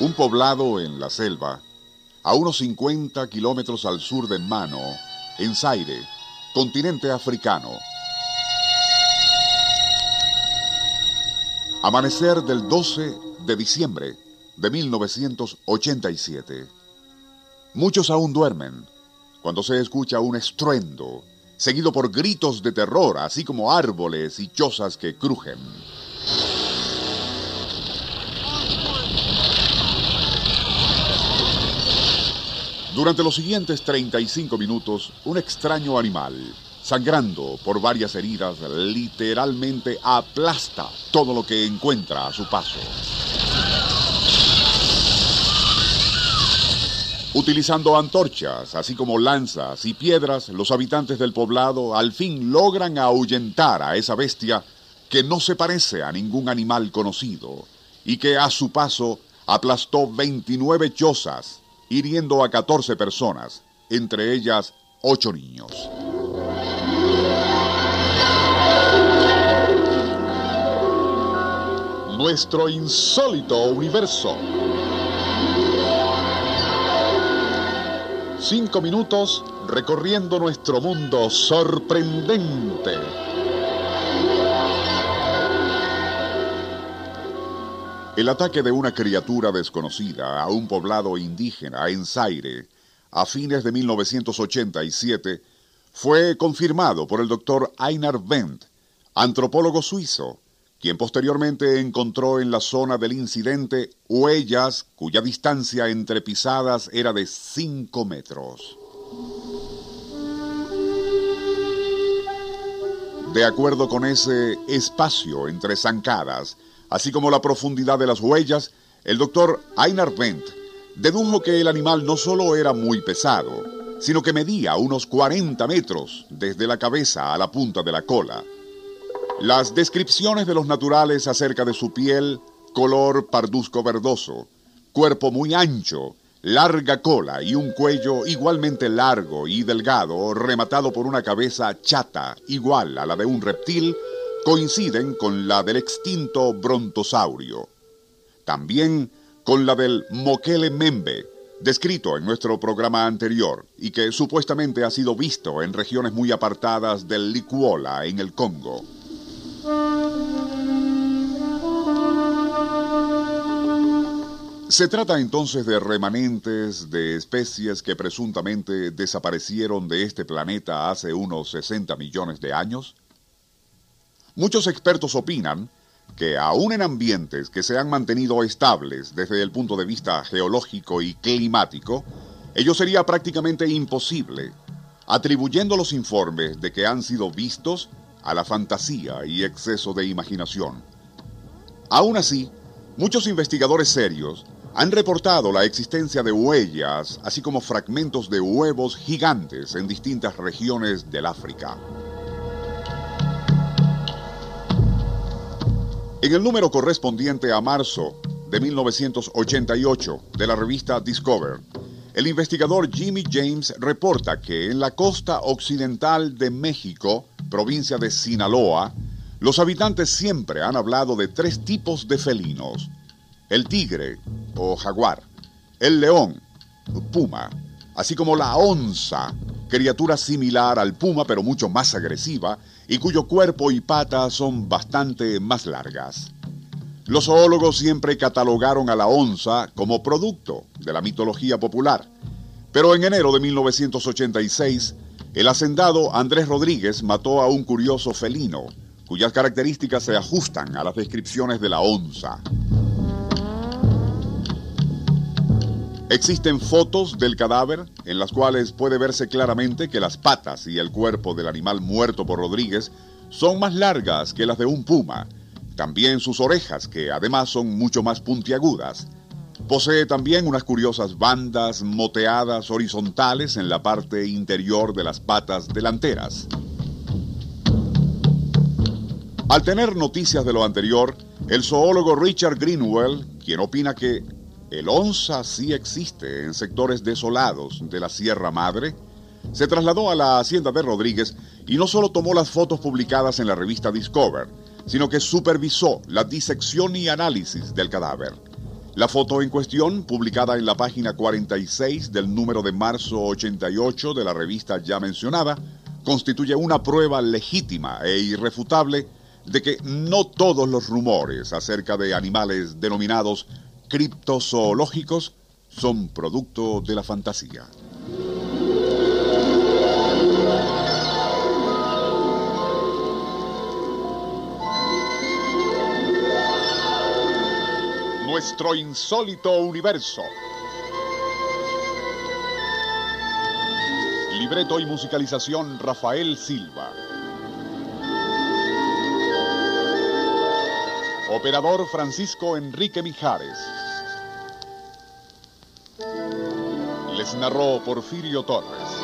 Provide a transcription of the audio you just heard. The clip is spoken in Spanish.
Un poblado en la selva, a unos 50 kilómetros al sur de Mano, en Zaire, continente africano. Amanecer del 12 de diciembre de 1987. Muchos aún duermen cuando se escucha un estruendo, seguido por gritos de terror, así como árboles y chozas que crujen. Durante los siguientes 35 minutos, un extraño animal, sangrando por varias heridas, literalmente aplasta todo lo que encuentra a su paso. Utilizando antorchas, así como lanzas y piedras, los habitantes del poblado al fin logran ahuyentar a esa bestia que no se parece a ningún animal conocido y que a su paso aplastó 29 chozas, hiriendo a 14 personas, entre ellas 8 niños. Nuestro insólito universo. Cinco minutos recorriendo nuestro mundo sorprendente. El ataque de una criatura desconocida a un poblado indígena en Zaire a fines de 1987 fue confirmado por el doctor Einar Wendt, antropólogo suizo, quien posteriormente encontró en la zona del incidente huellas cuya distancia entre pisadas era de 5 metros. De acuerdo con ese espacio entre zancadas, así como la profundidad de las huellas, el doctor Einar Wendt dedujo que el animal no solo era muy pesado, sino que medía unos 40 metros desde la cabeza a la punta de la cola. Las descripciones de los naturales acerca de su piel, color parduzco verdoso, cuerpo muy ancho, larga cola y un cuello igualmente largo y delgado, rematado por una cabeza chata igual a la de un reptil, coinciden con la del extinto brontosaurio. También con la del moquele membe, descrito en nuestro programa anterior y que supuestamente ha sido visto en regiones muy apartadas del Likuola en el Congo. Se trata entonces de remanentes de especies que presuntamente desaparecieron de este planeta hace unos 60 millones de años. Muchos expertos opinan que aún en ambientes que se han mantenido estables desde el punto de vista geológico y climático, ello sería prácticamente imposible, atribuyendo los informes de que han sido vistos a la fantasía y exceso de imaginación. Aún así, muchos investigadores serios han reportado la existencia de huellas, así como fragmentos de huevos gigantes en distintas regiones del África. En el número correspondiente a marzo de 1988 de la revista Discover, el investigador Jimmy James reporta que en la costa occidental de México, provincia de Sinaloa, los habitantes siempre han hablado de tres tipos de felinos. El tigre o jaguar, el león, puma, así como la onza, criatura similar al puma pero mucho más agresiva y cuyo cuerpo y patas son bastante más largas. Los zoólogos siempre catalogaron a la onza como producto de la mitología popular, pero en enero de 1986, el hacendado Andrés Rodríguez mató a un curioso felino, cuyas características se ajustan a las descripciones de la onza. Existen fotos del cadáver en las cuales puede verse claramente que las patas y el cuerpo del animal muerto por Rodríguez son más largas que las de un puma, también sus orejas, que además son mucho más puntiagudas. Posee también unas curiosas bandas moteadas horizontales en la parte interior de las patas delanteras. Al tener noticias de lo anterior, el zoólogo Richard Greenwell, quien opina que el onza sí existe en sectores desolados de la Sierra Madre, se trasladó a la hacienda de Rodríguez y no solo tomó las fotos publicadas en la revista Discover, sino que supervisó la disección y análisis del cadáver. La foto en cuestión, publicada en la página 46 del número de marzo 88 de la revista ya mencionada, constituye una prueba legítima e irrefutable de que no todos los rumores acerca de animales denominados criptozoológicos son producto de la fantasía. Nuestro insólito universo. Libreto y musicalización Rafael Silva. Operador Francisco Enrique Mijares. Narró Porfirio Torres.